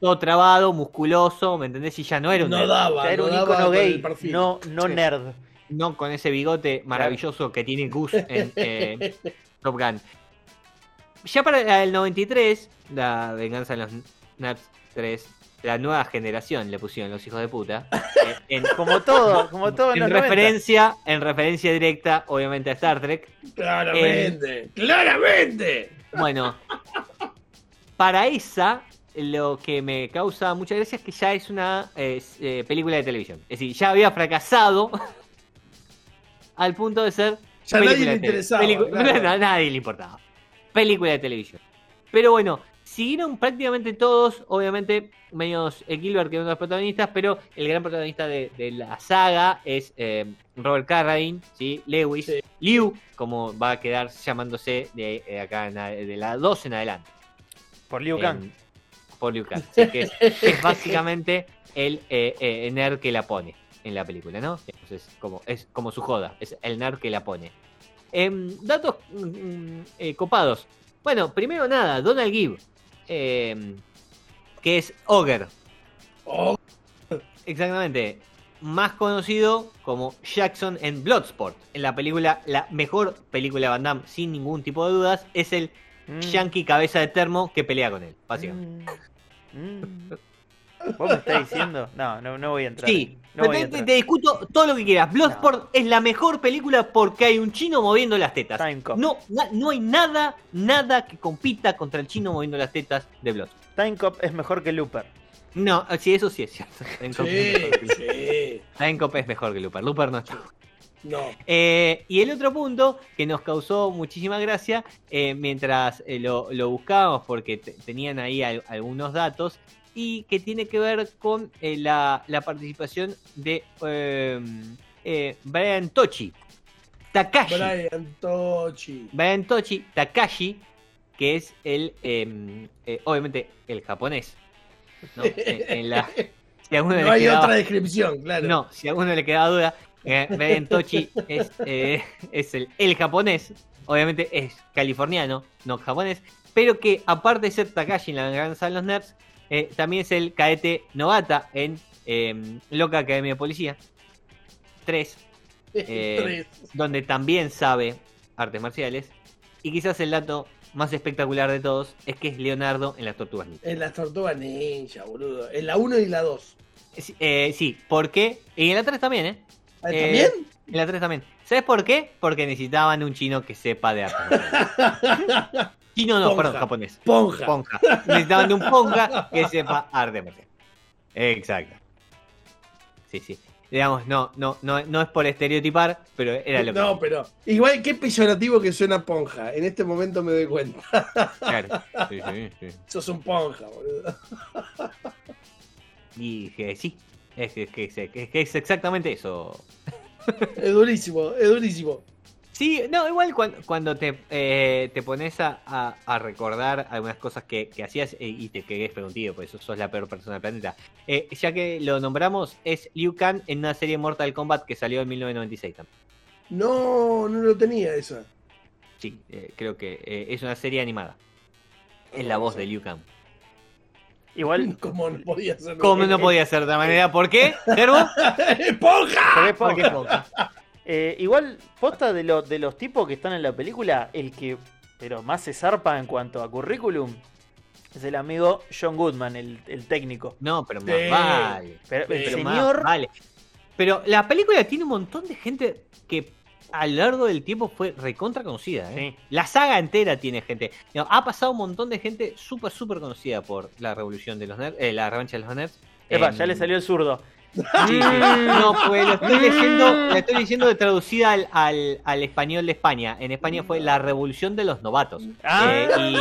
todo trabado, musculoso, ¿me entendés? Y ya no era un no nerd. daba, Ya era no un daba icono gay, no, no Sí. nerd. No con ese bigote maravilloso que tiene Gus en eh, Top Gun. Ya para el 93, la venganza de los Nerds 3, la nueva generación le pusieron los hijos de puta. eh, en, Como todo, como todo en, en los 90. referencia, en referencia directa, obviamente, a Star Trek. Claramente, claramente. Bueno, para esa, lo que me causa mucha gracia es que ya es una eh, eh, película de televisión. Es decir, ya había fracasado al punto de ser. Ya película nadie le de interesaba. a nadie le importaba. Película de televisión. Pero bueno, siguieron prácticamente todos, obviamente, medios eh, Gilbert, que es uno de los protagonistas, pero el gran protagonista de, de la saga es eh, Robert Carradine, ¿sí? Lewis, Sí. Liu, como va a quedar llamándose de eh, acá en de la 2 en adelante. Por Liu Kang. En- por Liu Kang, sí, que es, es básicamente el eh, eh, nerd que la pone en la película, ¿no? Entonces, como, es como su joda, es el nerd que la pone. Em, datos mm, mm, eh, copados. Bueno, primero nada, Donald Gibb, em, que es Ogre, Oh, exactamente, más conocido como Jackson en Bloodsport. En la película, la mejor película de Van Damme, sin ningún tipo de dudas, es el Mm. yankee cabeza de termo que pelea con él, básicamente. Mm. ¿Vos me estás diciendo? No, no, no voy a entrar. Sí, no te, discuto todo lo que quieras. Bloodsport es la mejor película porque hay un chino moviendo las tetas. No, na- no hay nada, nada que compita contra el chino moviendo las tetas de Bloodsport. Time Cop es mejor que Looper. No, sí, eso sí es cierto. Time Cop es sí, mejor que- sí. Time Cop es mejor que Looper. Looper no está. No. Eh, y el otro punto que nos causó muchísima gracia eh, mientras eh, lo, lo buscábamos porque te- tenían ahí al- algunos datos y que tiene que ver con eh, la, la participación de eh, eh, Brian Tochi. Takashi. Brian Tochi. Brian Tochi, Takashi, que es el, eh, eh, obviamente, el japonés. ¿no? En la- si a alguno No le hay quedaba- otra descripción, claro. no, si a alguno le queda duda, eh, Brian Tochi es, es el, el japonés. Obviamente es californiano, no japonés. Pero que aparte de ser Takashi en la venganza de los nerds, eh, también es el cadete novata en eh, Loca Academia de Policía 3, eh, Tres. donde también sabe artes marciales. Y quizás el dato más espectacular de todos es que es Leonardo en las Tortugas Ninja. En las tortugas ninja, boludo. En la 1 y la 2. Sí, eh, sí, ¿por qué? Y en la 3 también, ¿eh? ¿Ah, ¿También? En la 3 también. ¿Sabes por qué? Porque necesitaban un chino que sepa de arte. marcial. Chino no, Ponja. perdón, japonés. Ponja. Ponja. Necesitaban de un ponja que sepa arte marcial. Exacto. Sí, sí. Digamos, no, no, no, no es por estereotipar, pero era lo que. No, pero igual qué peyorativo que suena ponja. En este momento me doy cuenta. Claro. Sí, sí, sí. Sos un ponja, boludo. Y que sí. Es que es exactamente eso. Es durísimo, es durísimo. Sí, no, igual cuando, cuando te, eh, te pones a, a- a recordar algunas cosas que, que hacías eh, y te quedes preguntido, por eso sos la peor persona del planeta. Eh, ya que lo nombramos, es Liu Kang en una serie Mortal Kombat que salió en 1996 también. No, no lo tenía esa. Sí, eh, creo que eh, es una serie animada. Es la voz de Liu Kang. Igual, ¿Cómo no podía ser? ¿Cómo no podía ser de otra manera? ¿Por qué? ¿Gerbo? ¡Ponja! porque es Porque poca. es poca. Eh, igual, posta de, lo- de los tipos que están en la película, el que pero más se zarpa en cuanto a currículum es el amigo John Goodman, el, el técnico. No, pero más Sí. vale. Pero el Pero señor. vale. Pero la película tiene un montón de gente que a lo largo del tiempo fue recontra conocida. ¿eh? Sí. La saga entera tiene gente. No, ha pasado un montón de gente súper, súper conocida por la revolución de los nerds, eh, la revancha de los nerds. Epa, ya le salió el zurdo. Sí. No, pues lo estoy leyendo, la estoy leyendo de traducida al, al, al español de España. En España fue la revolución de los novatos. Ah, Eh, y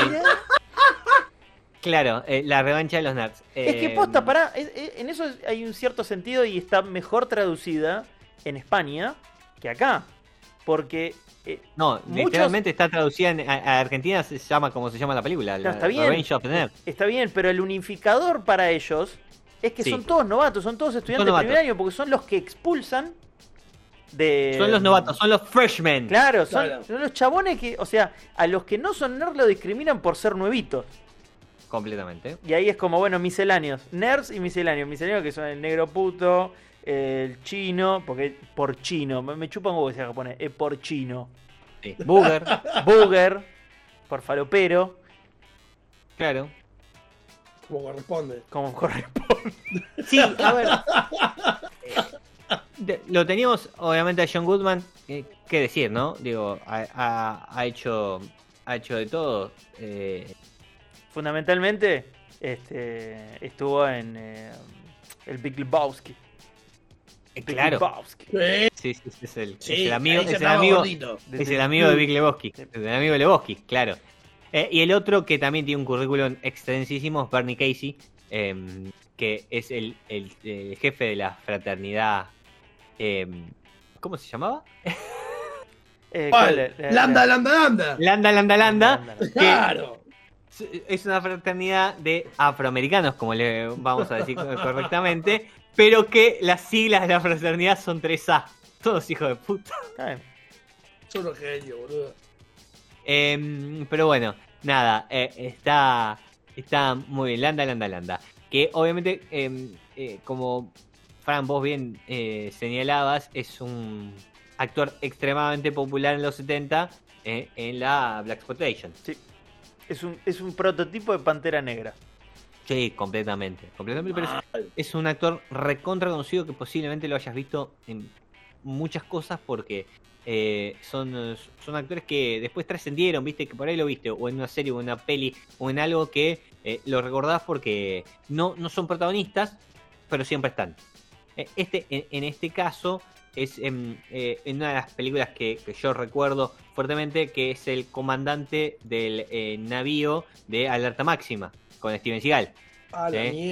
Claro, eh, la revancha de los nerds. Es que Eh, posta, pará, es- es- en eso hay un cierto sentido y está mejor traducida en España que acá. Porque eh, No, muchos- literalmente está traducida en, a, a Argentina, se llama como se llama la película. No, la está bien. Revenge of the Nerds. está bien, pero el unificador para ellos es que Sí. son todos novatos, son todos estudiantes de primer año, porque son los que expulsan de... Son los novatos, son los freshmen. Claro, son, Claro. son los chabones que, o sea, a los que no son nerds lo discriminan por ser nuevitos. Completamente. Y ahí es como, bueno, misceláneos. Nerds y misceláneos. Misceláneos que son el negro puto, el chino, porque por chino, me, chupa un huevo que sea japonés, es por chino. Sí. Booger, Booger, por falopero, Como corresponde. como corresponde. Sí, a ver. eh, de- lo teníamos, obviamente, a John Goodman. eh, ¿Qué decir, no? Digo, ha, ha- ha hecho, ha hecho de todo. eh, Fundamentalmente, este, estuvo en eh, el Big Lebowski. Big claro. Lebowski. Sí, Sí, es el, es el amigo, es el amigo, es el amigo de Big Lebowski. Es el amigo de Lebowski, claro. Eh, y el otro que también tiene un currículum extensísimo es Bernie Casey, em, que es el, el- el jefe de la fraternidad. em, ¿Cómo se llamaba? Eh, ¿Cuál? ¿cuál es? La- Lambda, la- lambda, lambda. Landa, landa, landa. Claro. Es una fraternidad de afroamericanos, como le vamos a decir correctamente, pero que las siglas de la fraternidad son 3A. Todos hijos de puta. Son unos genios, boludo. Em, pero bueno, nada, eh, está, está muy bien. Landa, landa, landa. Que obviamente, em, eh, como Fran, vos bien eh, señalabas, es un actor extremadamente popular en los 70 eh, en la Black Exploitation. Sí. Es un, es un prototipo de Pantera Negra. Sí, completamente. completamente pero es, es un actor recontra conocido que posiblemente lo hayas visto en muchas cosas porque eh, son, son actores que después trascendieron, viste, que por ahí lo viste, o en una serie, o en una peli, o en algo que eh, lo recordás porque no, no son protagonistas, pero siempre están. Eh, Este, en, en este caso, es en, eh, en una de las películas que, que yo recuerdo fuertemente, que es el comandante del eh, navío de Alerta Máxima, con Steven Seagal. La.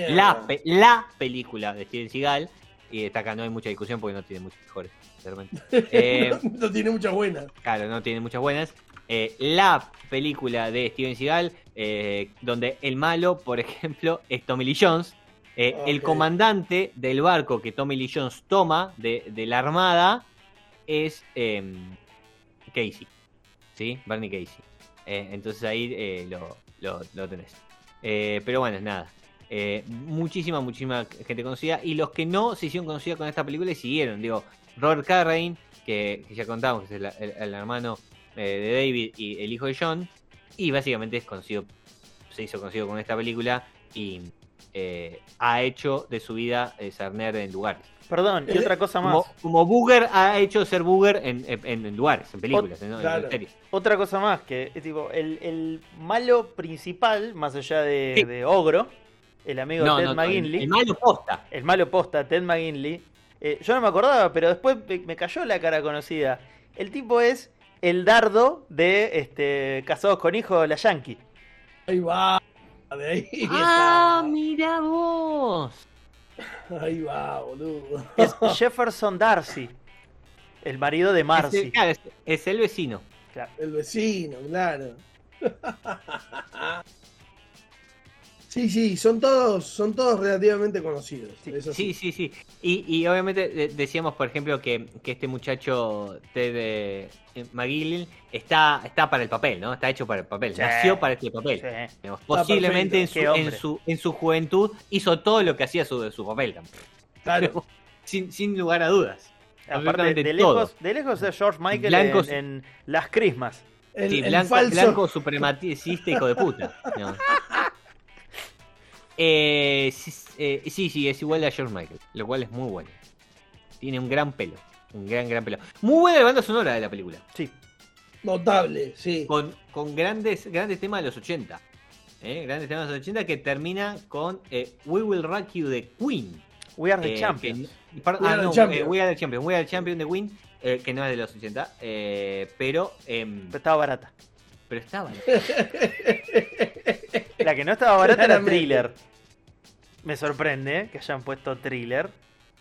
La, pe- la película de Steven Seagal, y esta acá no hay mucha discusión porque no tiene muchos mejores, Eh, no tiene muchas buenas. Claro, no tiene muchas buenas. Eh, la película de Steven Seagal, eh, donde el malo, por ejemplo, es Tommy Lee Jones. Eh, El comandante del barco que Tommy Lee Jones toma de, de la armada es em, Casey. ¿Sí? Bernie Casey. Entonces ahí lo, lo- lo tenés. Pero bueno, nada. Eh, muchísima, muchísima gente conocida. Y los que no se hicieron conocidos con esta película y siguieron. Digo, Robert Carradine, que, que ya contamos, que es el, el- el hermano eh, de David y el hijo de John. Y básicamente es conocido, se hizo conocido con esta película y eh, ha hecho de su vida eh, ser nerd en lugares. Perdón, y otra cosa más. Como, como Booger ha hecho ser Booger en, en- en lugares, en películas, en, en claro. series. Otra cosa más, que es tipo, el, el malo principal, más allá de, Sí. de Ogro, el amigo No, de Ted no, no, el, McGinley, el malo posta. el malo posta, Ted McGinley, eh, yo no me acordaba, pero después me, cayó la cara conocida. El tipo es el dardo de este Casados con Hijos, la Yankee. Ahí va. De ahí Ah, está. mira vos. Ahí va, boludo. Es Jefferson Darcy, el marido de Es, Marcy. el- claro, es- es el vecino. El vecino, claro. Sí, sí, son todos, son todos relativamente conocidos. Sí, Sí, sí, sí. Y, y obviamente de- decíamos, por ejemplo, que, que este muchacho Ted eh, McGill está, está para el papel, ¿no? Está hecho para el papel. Sí. Nació para este papel. Sí. Digamos, Posiblemente en su, en, su, en su juventud hizo todo lo que hacía su, su papel también. Claro. Sin, sin lugar a dudas. Aparte, de todo. lejos, de lejos es George Michael Blancos- en, en Las Crismas. El, Sí, el blanco, falso. blanco supremacista, hijo de puta. No. Eh, sí, eh, sí, sí, es igual a George Michael, lo cual es muy bueno. Tiene un gran pelo, un gran, gran pelo. Muy buena la banda sonora de la película, Sí. Notable, sí. con, con grandes, grandes temas de los 80. ¿eh? Grandes temas de los 80 que termina con eh, We Will Rock You de Queen. We are the eh, Champions. que- We ah, Are the no, Champions. eh, We Are the Champions, We Are the Champions de Queen, eh, que no es de los 80, eh, pero, em, Pero estaba barata. Pero estaba. La que no estaba barata era thriller. Me sorprende que hayan puesto thriller.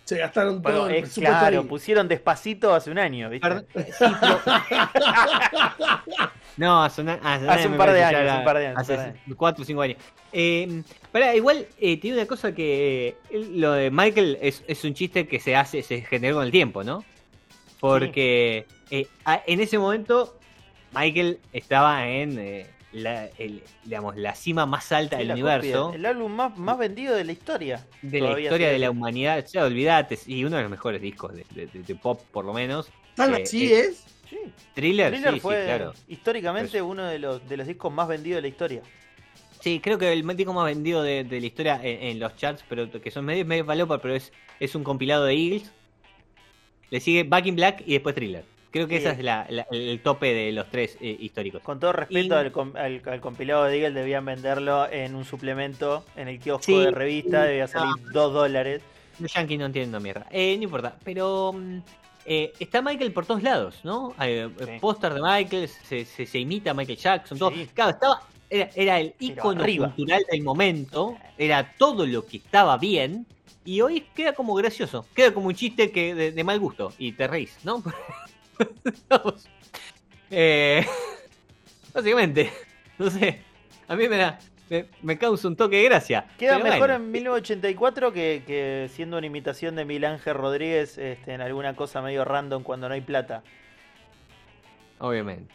Se gastaron todo Bueno, el es claro, ahí. pusieron despacito hace un año, ¿viste? Perdón, sí, pero- No, hace, una- hace, Hace un par de años, ya un par de años, Hace un par de 4 o 5 años. Eh, igual eh, tiene una cosa que eh, lo de Michael es, es un chiste que se hace, se generó con el tiempo, ¿no? Porque eh, a- en ese momento Michael estaba en eh, la, el- digamos, la cima más alta Sí, del universo, copia. El álbum más, más vendido de la historia. de la historia de la humanidad. Ya olvidate, y uno de los mejores discos de, de- de- de pop, por lo menos. ¿Tan eh, así eh, es? Sí. Thriller, Thriller sí, fue sí, claro. históricamente uno de los, de los discos más vendidos de la historia. Sí, creo que el disco más vendido de, de la historia en, en los charts, pero que son medio, medio falopa, pero es, es un compilado de Eagles. Le sigue Back in Black y después Thriller. Creo que Sí. esa es la, la- el tope de los tres eh, históricos. Con todo respeto Y- al, al- al compilado de Eagle, debían venderlo en un suplemento en el kiosco Sí. de revista, debía salir 2 dólares. Los Yankees no entiendo mierda. Eh, no importa, pero mm, eh, está Michael por todos lados, ¿no? Hay eh, Sí. póster de Michael, se, se- se imita a Michael Jackson, todo. Sí. Claro, estaba, era, era el icono arriba. cultural del momento, era todo lo que estaba bien, y hoy queda como gracioso, queda como un chiste que de, de mal gusto, y te reís, ¿no? Vamos. Eh, básicamente, no sé, a mí me da, me, me causa un toque de gracia. Queda mejor bueno. en 1984 que, que siendo una imitación de Miguel Ángel Rodríguez este, en alguna cosa medio random cuando no hay plata. Obviamente.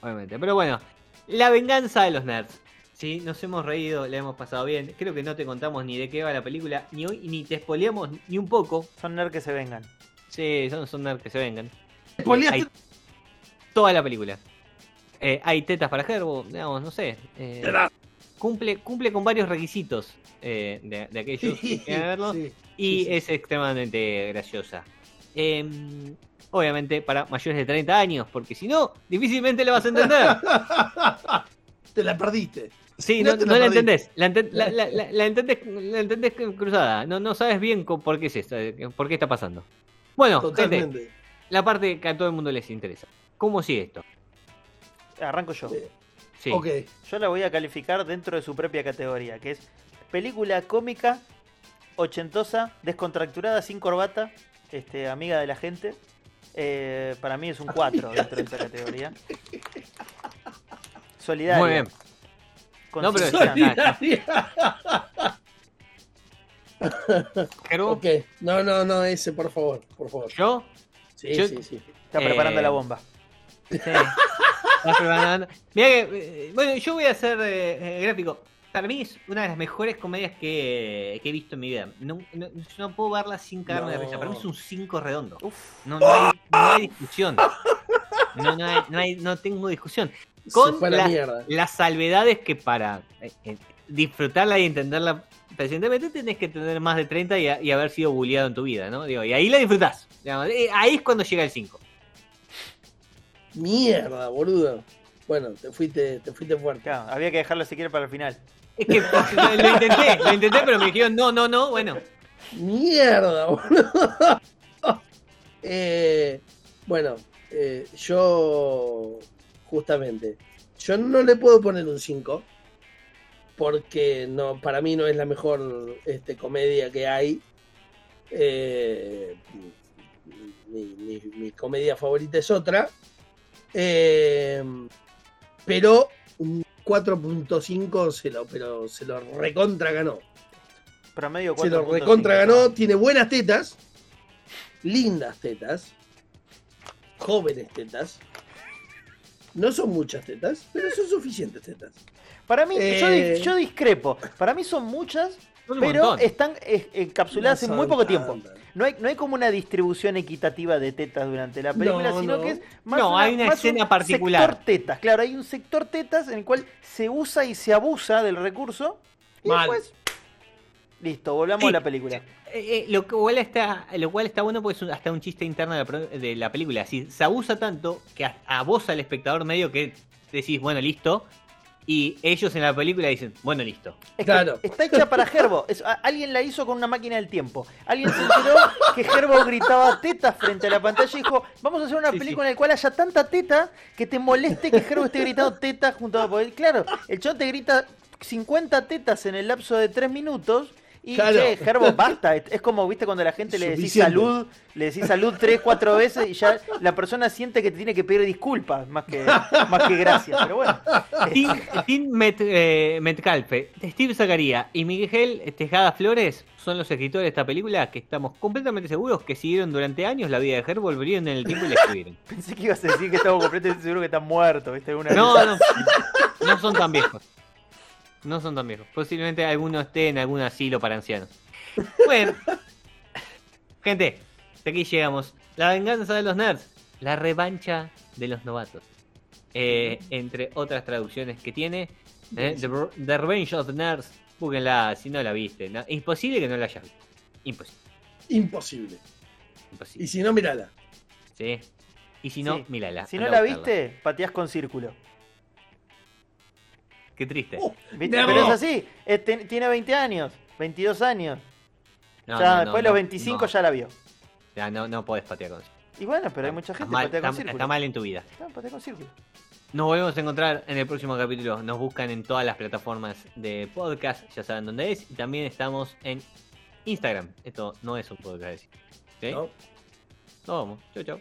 Obviamente. Pero bueno, la venganza de los nerds. Sí, nos hemos reído, la hemos pasado bien. Creo que no te contamos ni de qué va la película, ni hoy, ni te spoileamos ni un poco. Son nerds que se vengan. Sí, son, son nerds que se vengan. Hay toda la película. Eh, hay tetas para digamos, no sé. eh, cumple, cumple con varios requisitos eh, de, de aquellos que quieran verlo. Sí. y sí, sí. es extremadamente graciosa. Em, obviamente para mayores de 30 años, porque si no, difícilmente la vas a entender. Te la perdiste. Sí, No no, te no la la entendés. La, la- la- entendés, la entendés cruzada. No, no sabes bien por qué es esto, por qué está pasando. Bueno, gente. La parte que a todo el mundo les interesa. ¿Cómo sigue esto? Arranco yo. Sí. Ok. Yo la voy a calificar dentro de su propia categoría, que es película cómica, ochentosa, descontracturada, sin corbata, este, amiga de la gente. Eh, para mí es un 4 dentro de esa categoría. Solidaria. Muy bien. No, pero-. Solidaria. Ok. No, no, no, ese, por favor, por favor. ¿Yo? Sí, Yo- sí, sí. Está preparando Eh, la bomba. Sí. Estás preparando. Mirá que, eh, bueno, yo voy a hacer eh, eh, gráfico. Para mí es una de las mejores comedias que, que he visto en mi vida. No, no, yo no puedo verla sin cagarme de risa. Para mí es un 5 redondo. No, no, hay, no hay discusión. No, no, hay, no, hay- no tengo discusión. Con la. Las salvedades que para eh, eh, disfrutarla y entenderla presentemente tenés que tener más de 30 y, a- y haber sido bulleado en tu vida, ¿no? Digo, y ahí la disfrutás. Digamos, eh, ahí es cuando llega el 5. Mierda, boludo. Bueno, te fuiste, te fuiste fuerte. Claro, había que dejarlo si quiere para el final. Es que lo, lo intenté, lo intenté, pero me dijeron no, no, no. Bueno, Mierda, boludo. Eh, bueno, eh, yo justamente, yo no le puedo poner un 5 porque no, para mí no es la mejor este, comedia que hay. Eh, mi, mi- mi comedia favorita es otra. Eh, pero un 4.5 se lo, pero se lo recontra ganó. Promedio Se lo 4.5. recontra ganó, tiene buenas tetas, lindas tetas, jóvenes tetas. No son muchas tetas, pero son suficientes tetas. Para mí, yo, Eh. di- yo discrepo. Para mí son muchas, son pero montón. están encapsuladas No en muy poco tiempo. No hay, no hay como una distribución equitativa de tetas durante la película, No, sino no. que es más, No, hay una más escena un particular. sector tetas. Claro, hay un sector tetas en el cual se usa y se abusa del recurso. Y Mal. después. Listo, volvamos Sí, a la película. Eh, eh, lo, cual está, lo cual está bueno porque es un- hasta un chiste interno de la, de la película. Si se abusa tanto que a, a vos, al espectador medio, que decís, bueno, listo. Y ellos en la película dicen, bueno, listo. Es Claro. está hecha para Gerbo. Es- a- alguien la hizo con una máquina del tiempo. Alguien se enteró que Gerbo gritaba tetas frente a la pantalla y dijo, vamos a hacer una Sí, película en la cual haya tanta teta que te moleste que Gerbo esté gritando tetas junto a... claro, el chon te grita 50 tetas en el lapso de 3 minutos. Y Claro. che, Gerbo, basta. Es como, viste, cuando la gente le decís salud, le decís salud 3, 4 veces y ya la persona siente que te tiene que pedir disculpas más que, más que gracias. Pero bueno. Tim, Tim Met- eh, Metcalfe, Steve Zacarías y Miguel Tejada Flores son los escritores de esta película que estamos completamente seguros que siguieron durante años la vida de Her, volverían en el tiempo y la escribieron. Pensé que ibas a decir que estamos completamente seguros que están muertos, ¿viste? Una No, no, no son tan viejos. No son tan viejos. Posiblemente alguno esté en algún asilo para ancianos. Bueno, gente, hasta aquí llegamos. La venganza de los nerds, la revancha de los novatos. Eh, entre otras traducciones que tiene, eh, the, The Revenge of the Nerds. Búsquenla si no la viste. ¿no? Imposible que no la hayas visto. Imposible. Imposible. imposible. Y si no, mirala. ¿Sí? Y si no, Sí. mírala. Si no la viste, pateás con círculo. Qué triste. Oh, ¿Viste? Pero es así. es- ten- tiene 20 años, 22 años. No, ya no, no, después de no, los 25 no. ya la vio. Ya, no, no podés patear con Y bueno, pero hay mucha gente mal, que patea con está- círculo. está mal en tu vida. No, patea con círculo. Nos volvemos a encontrar en el próximo capítulo. Nos buscan en todas las plataformas de podcast, ya saben dónde es. Y también estamos en Instagram. Esto no es un podcast. ¿sí? ¿no? Nos vamos. Chau, chau.